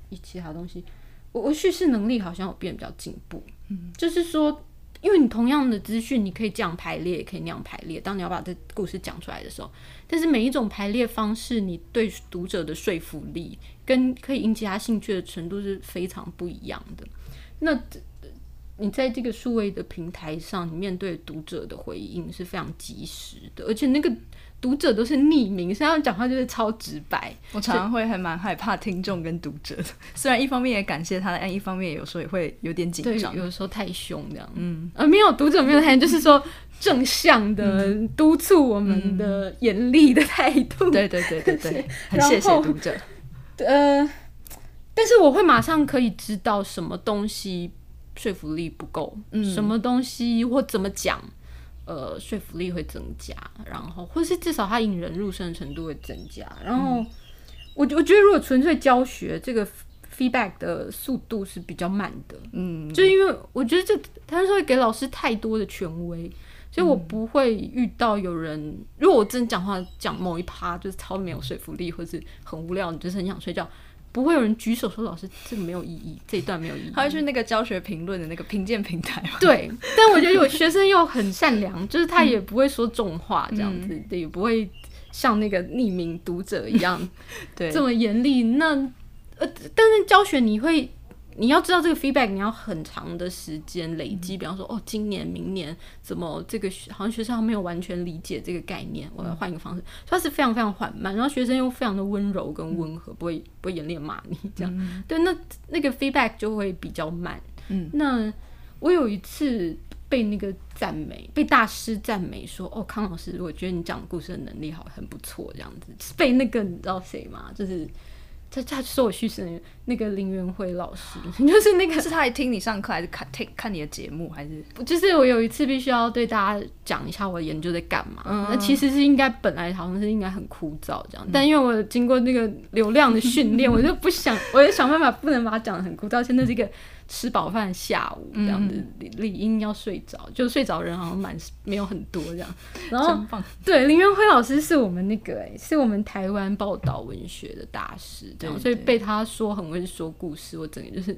一其他东西，我我叙事能力好像有变比较进步。嗯，就是说，因为你同样的资讯，你可以这样排列，也可以那样排列。当你要把这故事讲出来的时候，但是每一种排列方式，你对读者的说服力跟可以引起他兴趣的程度是非常不一样的。那你在这个数位的平台上，你面对读者的回应是非常及时的，而且那个。读者都是匿名，所以他们讲话就是超直白。我常常会还蛮害怕听众跟读者的，虽然一方面也感谢他，但一方面有时候也会有点紧张，有时候太凶这样。嗯，呃，没有读者没有太，(laughs) 就是说正向的督促我们的严厉的态度。对对对对对，(laughs) 很谢谢读者。(laughs) 呃，但是我会马上可以知道什么东西说服力不够，嗯，什么东西或怎么讲。呃，说服力会增加，然后或是至少它引人入胜的程度会增加。然后我我觉得，如果纯粹教学，这个 feedback 的速度是比较慢的。嗯，就因为我觉得这他是会给老师太多的权威，所以我不会遇到有人，如果我真讲话讲某一趴就是超没有说服力，或是很无聊，你就是很想睡觉。不会有人举手说老师这个没有意义，这一段没有意义。他会去那个教学评论的那个评鉴平台吗？对，但我觉得有 (laughs) 学生又很善良，就是他也不会说重话这样子，也不会像那个匿名读者一样，(laughs) 对，这么严厉。那呃，但是教学你会。你要知道这个 feedback，你要很长的时间累积。比方说，哦，今年、明年怎么这个好像学生还没有完全理解这个概念，我要换一个方式。它是非常非常缓慢，然后学生又非常的温柔跟温和，不会不会严厉骂你这样。对，那那个 feedback 就会比较慢。嗯，那我有一次被那个赞美，被大师赞美说：“哦，康老师，我觉得你讲故事的能力好，很不错。”这样子，被那个你知道谁吗？就是。他他说我叙事的那个林元辉老师，(laughs) 就是那个是他来听你上课，还是看听看你的节目，还是？就是我有一次必须要对大家讲一下我研究在干嘛。那其实是应该本来好像是应该很枯燥这样，但因为我经过那个流量的训练，我就不想，我就想办法不能把它讲的很枯燥。现在这个。吃饱饭下午这样子，理理应要睡着，就睡着人好像蛮没有很多这样。(laughs) 然后对林元辉老师是我们那个哎，是我们台湾报道文学的大师，这样，所以被他说很会说故事，我整个就是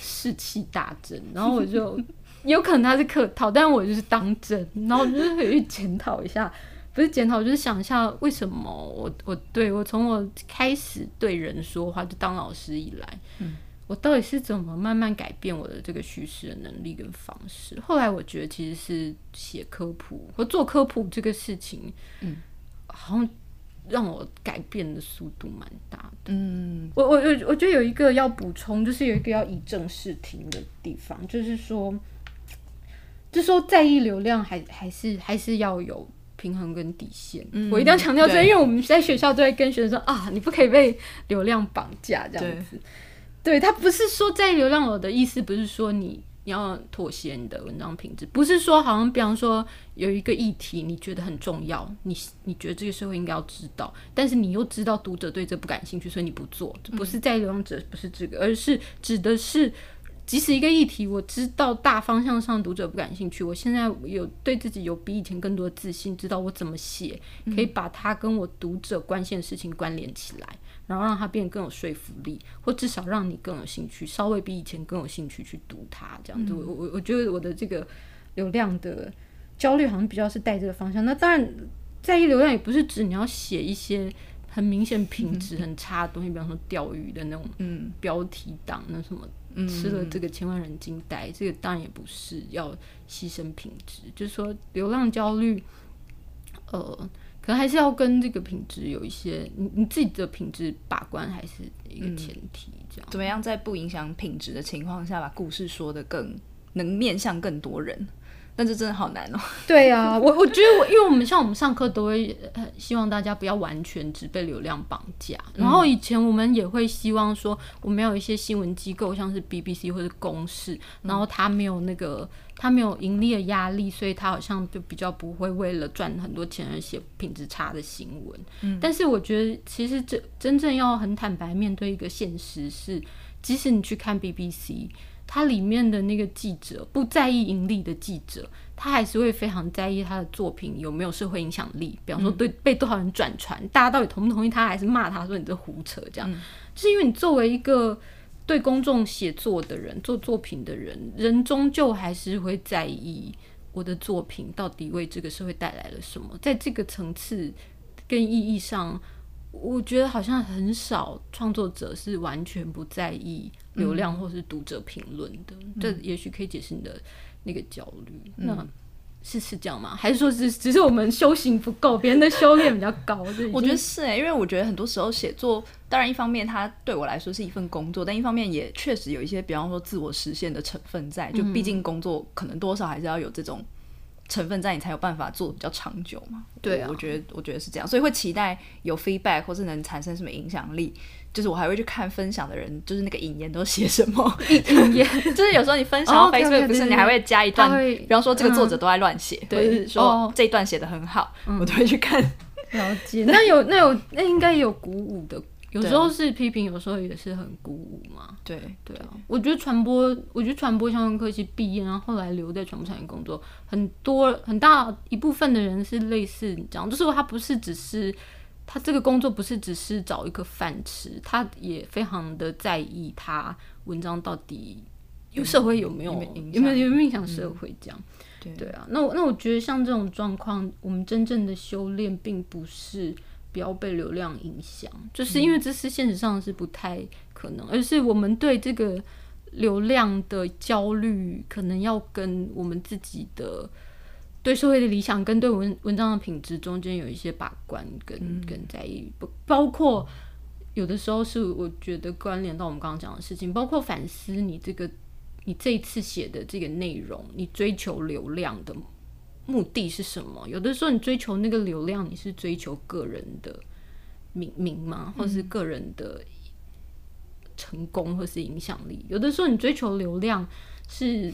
士气大增。然后我就 (laughs) 有可能他是客套，但我就是当真，然后我就是去检讨一下，不是检讨，就是想一下为什么我我对我从我开始对人说话就当老师以来，嗯。我到底是怎么慢慢改变我的这个叙事的能力跟方式？后来我觉得其实是写科普和做科普这个事情，嗯，好像让我改变的速度蛮大的。嗯，我我我我觉得有一个要补充，就是有一个要以正视听的地方，就是说，就说在意流量还还是还是要有平衡跟底线。我一定要强调这，因为我们在学校都会跟学生说啊，你不可以被流量绑架这样子。对他不是说在流浪，我的意思不是说你你要妥协你的文章品质，不是说好像比方说有一个议题你觉得很重要，你你觉得这个社会应该要知道，但是你又知道读者对这不感兴趣，所以你不做，不是在流浪者，不是这个，而是指的是。即使一个议题，我知道大方向上读者不感兴趣，我现在有对自己有比以前更多的自信，知道我怎么写，可以把它跟我读者关心的事情关联起来，然后让它变得更有说服力，或至少让你更有兴趣，稍微比以前更有兴趣去读它。这样子，我我我觉得我的这个流量的焦虑好像比较是带这个方向。那当然，在意流量也不是指你要写一些很明显品质很差的东西，比方说钓鱼的那种嗯标题党那什么。吃了这个千万人惊呆，这个当然也不是要牺牲品质，就是说流浪焦虑，呃，可能还是要跟这个品质有一些你你自己的品质把关，还是一个前提。这样怎么样在不影响品质的情况下，把故事说的更能面向更多人？但这真的好难哦。对啊，我我觉得我，因为我们像我们上课都会希望大家不要完全只被流量绑架。然后以前我们也会希望说，我们有一些新闻机构，像是 BBC 或者公视，然后它没有那个他没有盈利的压力，所以他好像就比较不会为了赚很多钱而写品质差的新闻。嗯，但是我觉得其实这真正要很坦白面对一个现实是，即使你去看 BBC。他里面的那个记者不在意盈利的记者，他还是会非常在意他的作品有没有社会影响力。比方说，对被多少人转传，大家到底同不同意他，还是骂他说你这胡扯？这样，就是因为你作为一个对公众写作的人，做作品的人，人终究还是会在意我的作品到底为这个社会带来了什么。在这个层次跟意义上。我觉得好像很少创作者是完全不在意流量或是读者评论的，这也许可以解释你的那个焦虑。那是是这样吗？还是说只只是我们修行不够，别人的修炼比较高？我觉得是哎，因为我觉得很多时候写作，当然一方面它对我来说是一份工作，但一方面也确实有一些，比方说自我实现的成分在。就毕竟工作可能多少还是要有这种。成分在你才有办法做比较长久嘛？对，我觉得我觉得是这样，所以会期待有 feedback 或是能产生什么影响力。就是我还会去看分享的人，就是那个引言都写什么引言，就是有时候你分享 Facebook 不是你还会加一段，比方说这个作者都在乱写，或者是说这一段写的很好，我都会去看了解。那有那有那应该有鼓舞的。有时候是批评，有时候也是很鼓舞嘛。对对啊，我觉得传播，我觉得传播相关科技毕业，然后后来留在传播产业工作，很多很大一部分的人是类似这样，就是他不是只是他这个工作不是只是找一个饭吃，他也非常的在意他文章到底有社会有没有有没有有没有影响社会这样。对对啊，那我那我觉得像这种状况，我们真正的修炼并不是。不要被流量影响，就是因为这是现实上是不太可能，而是我们对这个流量的焦虑，可能要跟我们自己的对社会的理想，跟对文文章的品质中间有一些把关，跟跟在意，不包括有的时候是我觉得关联到我们刚刚讲的事情，包括反思你这个你这一次写的这个内容，你追求流量的。目的是什么？有的时候你追求那个流量，你是追求个人的名名吗？或是个人的成功，或是影响力？有的时候你追求流量，是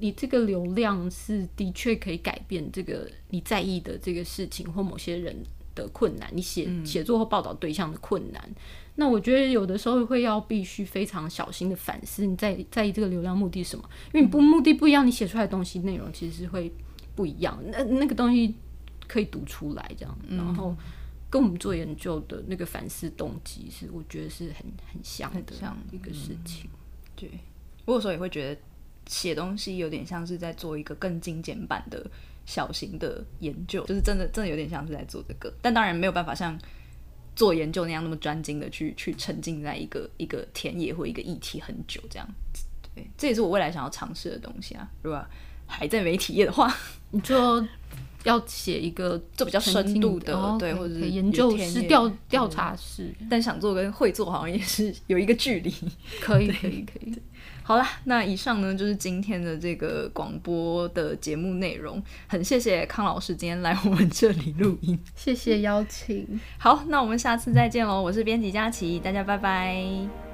你这个流量是的确可以改变这个你在意的这个事情或某些人的困难，你写写作或报道对象的困难。那我觉得有的时候会要必须非常小心的反思，你在在意这个流量目的是什么？因为你不目的不一样，你写出来的东西内容其实是会。不一样，那那个东西可以读出来，这样，然后跟我们做研究的那个反思动机是，我觉得是很很像的一个事情。对，我有时候也会觉得写东西有点像是在做一个更精简版的小型的研究，就是真的真的有点像是在做这个，但当然没有办法像做研究那样那么专精的去去沉浸在一个一个田野或一个议题很久这样。对，这也是我未来想要尝试的东西啊，是吧？还在媒体业的话，(laughs) 你就要写一个做比较深度的，对，或者是研究室调调查室。但想做跟会做好像也是有一个距离。(laughs) 可以，可以，可以。好了，那以上呢就是今天的这个广播的节目内容。很谢谢康老师今天来我们这里录音，(laughs) 谢谢邀请。好，那我们下次再见喽！我是编辑佳琪，大家拜拜。